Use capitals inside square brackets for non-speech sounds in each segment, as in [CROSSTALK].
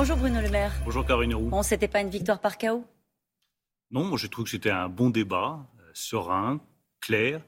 Bonjour Bruno Le Maire. Bonjour Karine Roux. Bon, c'était pas une victoire par chaos Non, moi je trouve que c'était un bon débat, euh, serein, clair,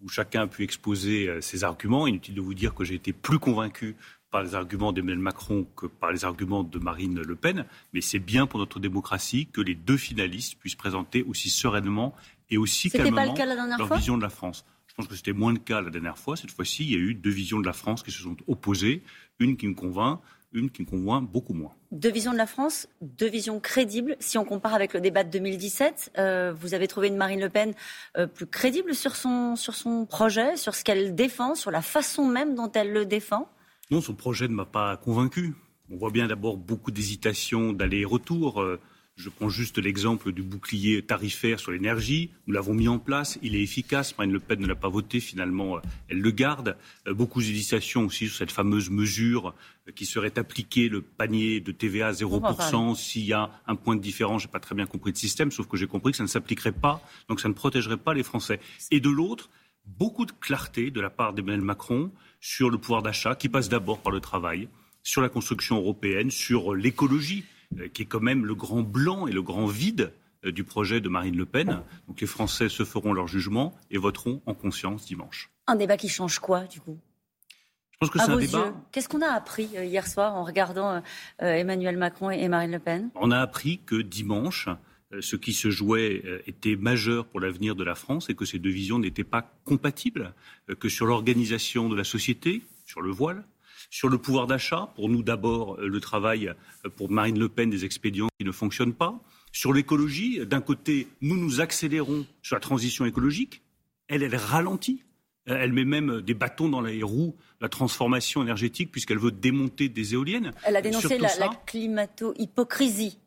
où chacun a pu exposer euh, ses arguments. Inutile de vous dire que j'ai été plus convaincu par les arguments d'Emmanuel Macron que par les arguments de Marine Le Pen, mais c'est bien pour notre démocratie que les deux finalistes puissent présenter aussi sereinement et aussi calmement leur vision de la France. Je pense que c'était moins le cas la dernière fois. Cette fois-ci, il y a eu deux visions de la France qui se sont opposées, une qui me convainc, une qui me convainc beaucoup moins. Deux visions de la France, deux visions crédibles. Si on compare avec le débat de 2017, euh, vous avez trouvé une Marine Le Pen euh, plus crédible sur son, sur son projet, sur ce qu'elle défend, sur la façon même dont elle le défend? Non, son projet ne m'a pas convaincu. On voit bien d'abord beaucoup d'hésitation d'aller-retour. Euh, je prends juste l'exemple du bouclier tarifaire sur l'énergie. Nous l'avons mis en place. Il est efficace. Marine Le Pen ne l'a pas voté. Finalement, euh, elle le garde. Euh, beaucoup d'hésitations aussi sur cette fameuse mesure euh, qui serait appliquée, le panier de TVA à 0%. S'il y a un point de différence, je n'ai pas très bien compris le système, sauf que j'ai compris que ça ne s'appliquerait pas. Donc ça ne protégerait pas les Français. Et de l'autre, beaucoup de clarté de la part d'Emmanuel Macron sur le pouvoir d'achat qui passe d'abord par le travail, sur la construction européenne, sur l'écologie. Euh, qui est quand même le grand blanc et le grand vide euh, du projet de Marine Le Pen. Donc les Français se feront leur jugement et voteront en conscience dimanche. Un débat qui change quoi, du coup? Je pense que c'est un débat. Qu'est-ce qu'on a appris euh, hier soir en regardant Emmanuel Macron et Marine Le Pen? On a appris que dimanche, ce qui se jouait était majeur pour l'avenir de la France et que ces deux visions n'étaient pas compatibles, que sur l'organisation de la société, sur le voile, sur le pouvoir d'achat, pour nous d'abord euh, le travail euh, pour Marine Le Pen des expédients qui ne fonctionnent pas. Sur l'écologie, d'un côté, nous nous accélérons sur la transition écologique. Elle, elle ralentit. Euh, elle met même des bâtons dans les roues la transformation énergétique puisqu'elle veut démonter des éoliennes. Elle a dénoncé la, climato-hypocrisie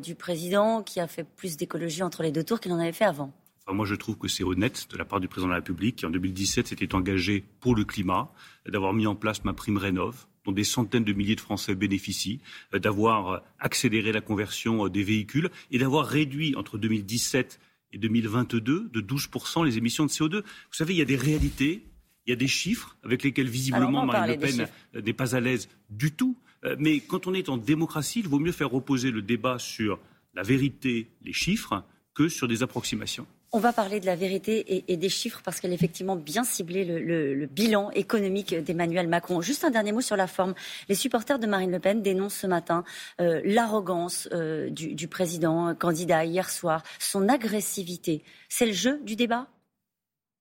du président qui a fait plus d'écologie entre les deux tours qu'il en avait fait avant moi, je trouve que c'est honnête de la part du président de la République qui, en 2017, s'était engagé pour le climat, d'avoir mis en place ma prime Rénov, dont des centaines de milliers de Français bénéficient, d'avoir accéléré la conversion euh, des véhicules et d'avoir réduit entre 2017 et 2022 de 12% les émissions de CO2. Vous savez, il y a des réalités, il y a des chiffres avec lesquels visiblement Marine Le Pen n'est pas à l'aise du tout. Euh, mais quand on est en démocratie, il vaut mieux faire reposer le débat sur la vérité, les chiffres, que sur des approximations. On va parler de la vérité et, des chiffres parce qu'elle a effectivement bien ciblé le, bilan économique d'Emmanuel Macron. Juste un dernier mot sur la forme. Les supporters de Marine Le Pen dénoncent ce matin euh, l'arrogance euh, du, président euh, candidat hier soir, son agressivité. C'est le jeu du débat?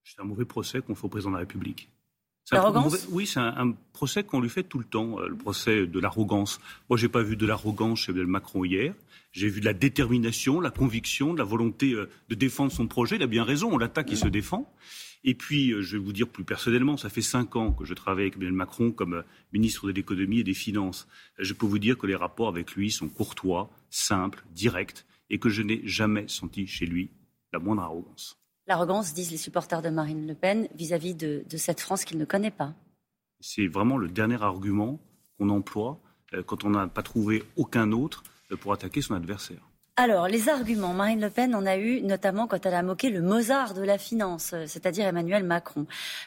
C'est un mauvais procès qu'on fait au président de la République. L'arrogance Oui, c'est un, procès qu'on lui fait tout le temps, le procès de l'arrogance. Moi, j'ai pas vu de l'arrogance chez Macron hier. J'ai vu de la détermination, la conviction, de la volonté euh, de défendre son projet. Il a bien raison, on l'attaque, il se défend. Et puis, euh, je vais vous dire plus personnellement, ça fait cinq ans que je travaille avec Emmanuel Macron comme euh, ministre de l'économie et des finances. Je peux vous dire que les rapports avec lui sont courtois, simples, directs, et que je n'ai jamais senti chez lui la moindre arrogance. L'arrogance, disent les supporters de Marine Le Pen, vis-à-vis de, de cette France qu'il ne connaît pas. C'est vraiment le dernier argument qu'on emploie quand on n'a pas trouvé aucun autre pour attaquer son adversaire. Alors, les arguments, Marine Le Pen en a eu notamment quand elle a moqué le Mozart de la finance, euh, c'est-à-dire Emmanuel Macron.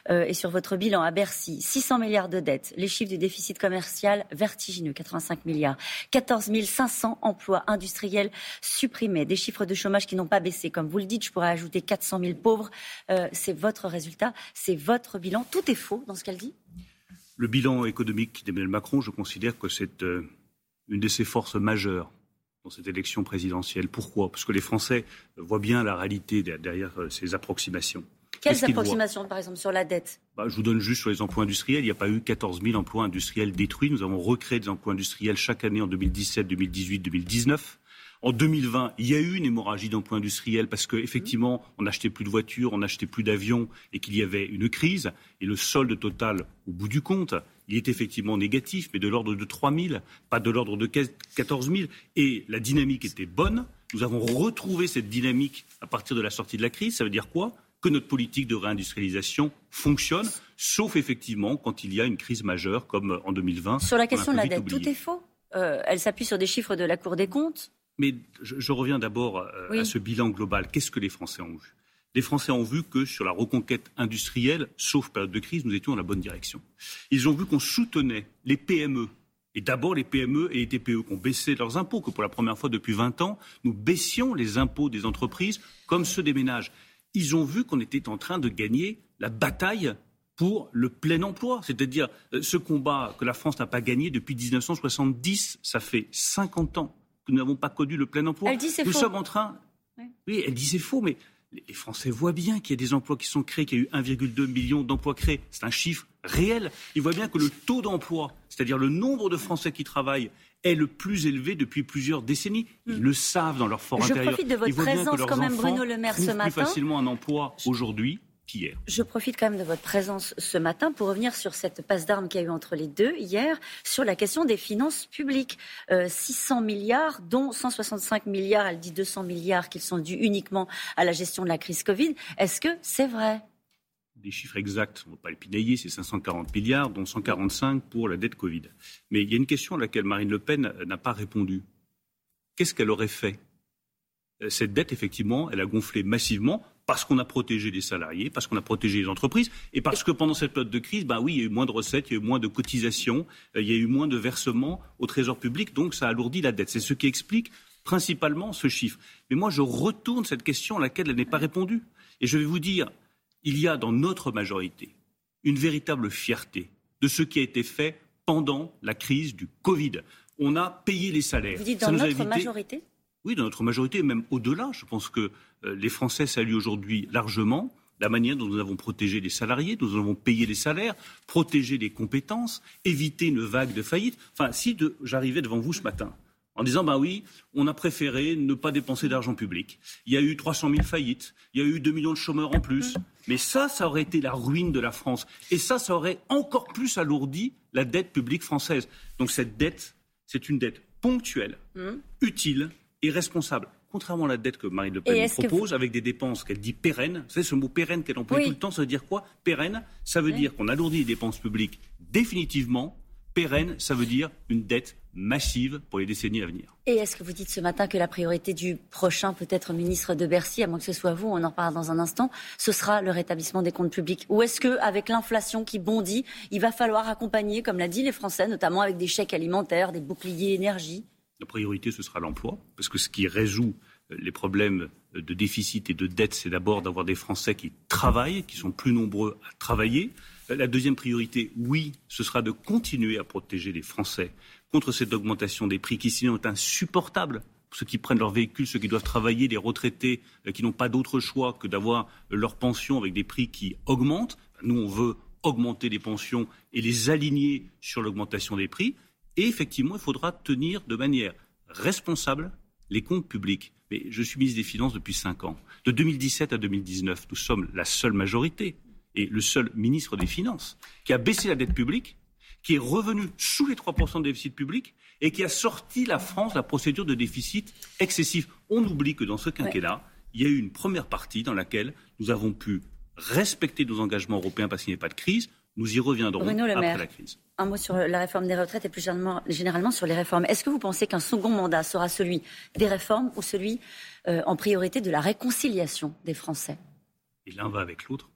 Euh, et sur votre bilan à Bercy, 600 milliards de dettes, les chiffres du déficit commercial vertigineux, 85 milliards, 14 500 emplois industriels supprimés, des chiffres de chômage qui n'ont pas baissé. Comme vous le dites, je pourrais ajouter 400 000 pauvres. Euh, c'est votre résultat, c'est votre bilan. Tout est faux dans ce qu'elle dit? Le bilan économique d'Emmanuel Macron, je considère que c'est une de ses forces majeures dans cette élection présidentielle. Pourquoi? Parce que les Français voient bien la réalité derrière euh, ces approximations. Quelles approximations, par exemple, sur la dette? Bah, Je vous donne juste sur les emplois industriels. Il n'y a pas eu 14 000 emplois industriels détruits. Nous avons recréé des emplois industriels chaque année en 2017, 2018, 2019. En 2020, il y a eu une hémorragie d'emplois industriels parce qu'effectivement, on n'achetait plus de voitures, on n'achetait plus d'avions et qu'il y avait une crise. Et le solde total, au bout du compte, il est effectivement négatif, mais de l'ordre de 3 000, pas de l'ordre de 14 000. Et la dynamique était bonne. Nous avons retrouvé cette dynamique à partir de la sortie de la crise. Ça veut dire quoi? Que notre politique de réindustrialisation fonctionne, sauf effectivement quand il y a une crise majeure comme en 2020. Sur la question de la dette, tout est faux. Euh, elle s'appuie sur des chiffres de la Cour des comptes. Mais je, reviens d'abord euh, à ce bilan global. Qu'est-ce que les Français ont vu? Les Français ont vu que sur la reconquête industrielle, sauf période de crise, nous étions dans la bonne direction. Ils ont vu qu'on soutenait les PME Et d'abord les PME et les TPE qui ont baissé leurs impôts, que pour la première fois depuis 20 ans, nous baissions les impôts des entreprises comme ceux des ménages. Ils ont vu qu'on était en train de gagner la bataille pour le plein emploi, c'est-à-dire euh, ce combat que la France n'a pas gagné depuis 1970, ça fait 50 ans que nous n'avons pas connu le plein emploi. Elle dit c'est nous faux. sommes en train. Oui, elle dit c'est faux, mais les Français voient bien qu'il y a des emplois qui sont créés, qu'il y a eu 1,2 million d'emplois créés. C'est un chiffre réel. Ils voient bien que le taux d'emploi, c'est-à-dire le nombre de Français qui travaillent, est le plus élevé depuis plusieurs décennies. Ils le savent dans leur fort Je intérieur. profite de votre présence quand même, Bruno Le Maire, ce matin. plus facilement un emploi aujourd'hui qu'hier. Je profite quand même de votre présence ce matin pour revenir sur cette passe d'armes qu'il y a eu entre les deux hier, sur la question des finances publiques. Euh, 600 milliards, dont 165 milliards, elle dit 200 milliards, qu'ils sont dus uniquement à la gestion de la crise Covid. Est-ce que c'est vrai? Des chiffres exacts, on ne va pas les pinailler, c'est 540 milliards, dont 145 pour la dette Covid. Mais il y a une question à laquelle Marine Le Pen n'a pas répondu. Qu'est-ce qu'elle aurait fait? Cette dette, effectivement, elle a gonflé massivement parce qu'on a protégé les salariés, parce qu'on a protégé les entreprises, et parce que pendant cette période de crise, ben oui, il y a eu moins de recettes, il y a eu moins de cotisations, euh, il y a eu moins de versements au trésor public, donc ça alourdit la dette. C'est ce qui explique principalement ce chiffre. Mais moi, je retourne cette question à laquelle elle n'est pas répondue. Et je vais vous dire, il y a dans notre majorité une véritable fierté de ce qui a été fait pendant la crise du Covid. On a payé les salaires. Vous dites dans notre évité- majorité oui, dans notre majorité, même au-delà. Je pense que euh, les Français saluent aujourd'hui largement la manière dont nous avons protégé les salariés, dont nous avons payé les salaires, protégé les compétences, évité une vague de faillite. Enfin, si de- j'arrivais devant vous ce matin en disant, ben oui, on a préféré ne pas dépenser d'argent public. Il y a eu 300 000 faillites, il y a eu 2 millions de chômeurs en plus. Mais ça, ça aurait été la ruine de la France. Et ça, ça aurait encore plus alourdi la dette publique française. Donc cette dette, c'est une dette ponctuelle, utile et responsable. Contrairement à la dette que Marine Le Pen propose, avec des dépenses qu'elle dit pérennes. Vous savez, ce mot pérenne qu'elle emploie Oui. tout le temps, ça veut dire quoi? Pérenne, ça veut Oui. dire qu'on alourdit les dépenses publiques définitivement. Pérenne, ça veut dire une dette massive pour les décennies à venir. Et est-ce que vous dites ce matin que la priorité du prochain, peut-être ministre de Bercy, à moins que ce soit vous, on en reparle dans un instant, ce sera le rétablissement des comptes publics? Ou est-ce que, avec l'inflation qui bondit, il va falloir accompagner, comme l'a dit les Français, notamment avec des chèques alimentaires, des boucliers énergie? La priorité, ce sera l'emploi, parce que ce qui résout euh, les problèmes de déficit et de dette, c'est d'abord d'avoir des Français qui travaillent, qui sont plus nombreux à travailler. Euh, La deuxième priorité, oui, ce sera de continuer à protéger les Français contre cette augmentation des prix qui sinon est insupportable. Pour Ceux qui prennent leur véhicule, ceux qui doivent travailler, les retraités euh, qui n'ont pas d'autre choix que d'avoir euh, leur pension avec des prix qui augmentent. Nous, on veut augmenter les pensions et les aligner sur l'augmentation des prix. Et effectivement, il faudra tenir de manière responsable les comptes publics. Mais je suis ministre des Finances depuis cinq ans. De 2017 à 2019, nous sommes la seule majorité et le seul ministre des Finances qui a baissé la dette publique, qui est revenu sous les 3% de déficit public et qui a sorti la France de la procédure de déficit excessif. On oublie que dans ce quinquennat, il y a eu une première partie dans laquelle nous avons pu respecter nos engagements européens parce qu'il n'y avait pas de crise. Nous y reviendrons Bruno Le après Maire. la crise. Un mot sur la réforme des retraites et plus généralement, généralement sur les réformes. Est-ce que vous pensez qu'un second mandat sera celui des réformes ou celui euh, en priorité de la réconciliation des Français? Et l'un va avec l'autre.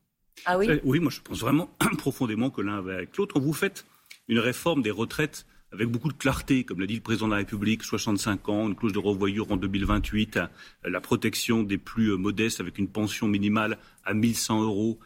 Ah oui? Euh, Oui, moi je pense vraiment [CLEARS THROAT] profondément que l'un va avec l'autre. Vous faites une réforme des retraites avec beaucoup de clarté, comme l'a dit le président de la République, 65 ans, une clause de revoyure en 2028, euh, la protection des plus euh, modestes avec une pension minimale à 1100 euros.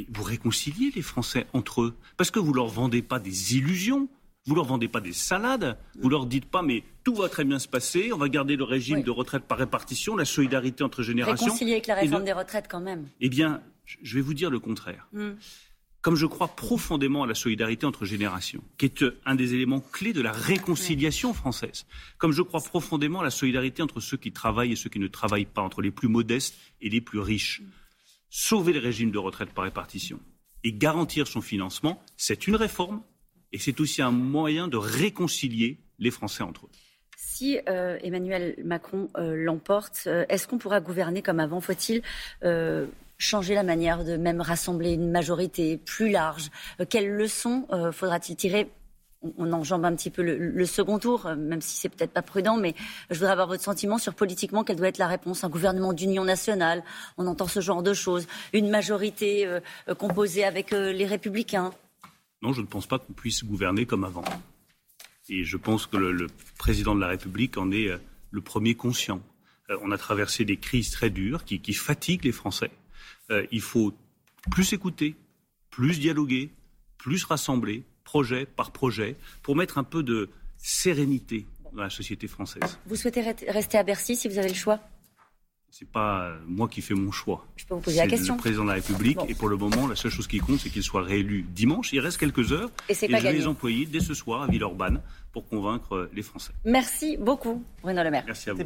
Mais vous réconciliez les Français entre eux, parce que vous leur vendez pas des illusions. Vous leur vendez pas des salades, vous leur dites pas mais tout va très bien se passer, on va garder le régime Oui. de retraite par répartition, la solidarité entre générations. Réconcilier avec la Et réforme des retraites quand même. eh bien, je- vais vous dire le contraire. Mm. Comme je crois profondément à la solidarité entre générations, qui est euh, un des éléments clés de la réconciliation française, comme je crois profondément à la solidarité entre ceux qui travaillent et ceux qui ne travaillent pas, entre les plus modestes et les plus riches, sauver le régime de retraite par répartition et garantir son financement, c'est une réforme et c'est aussi un moyen de réconcilier les Français entre eux. Si euh, Emmanuel Macron euh, l'emporte, euh, est-ce qu'on pourra gouverner comme avant? Faut-il changer la manière de même rassembler une majorité plus large? Quelles leçons faudra-t-il tirer on, enjambe un petit peu le, second tour, euh, même si c'est peut-être pas prudent, mais je voudrais avoir votre sentiment sur politiquement quelle doit être la réponse. Un gouvernement d'union nationale, on entend ce genre de choses. Une majorité euh, composée avec euh, les Républicains. Non, je ne pense pas qu'on puisse gouverner comme avant. Et je pense que le, président de la République en est le premier conscient. on a traversé des crises très dures qui fatiguent les Français. il faut plus écouter, plus dialoguer, plus rassembler, projet par projet, pour mettre un peu de sérénité dans la société française. Vous souhaitez rester à Bercy si vous avez le choix? C'est pas moi qui fais mon choix. Je peux vous poser la question. Le président de la République. Et pour le moment, la seule chose qui compte, c'est qu'il soit réélu dimanche. Il reste quelques heures. Et, c'est pas je vais les employer dès ce soir à Villeurbanne pour convaincre les Français. Merci beaucoup, Bruno Le Maire. Merci à vous.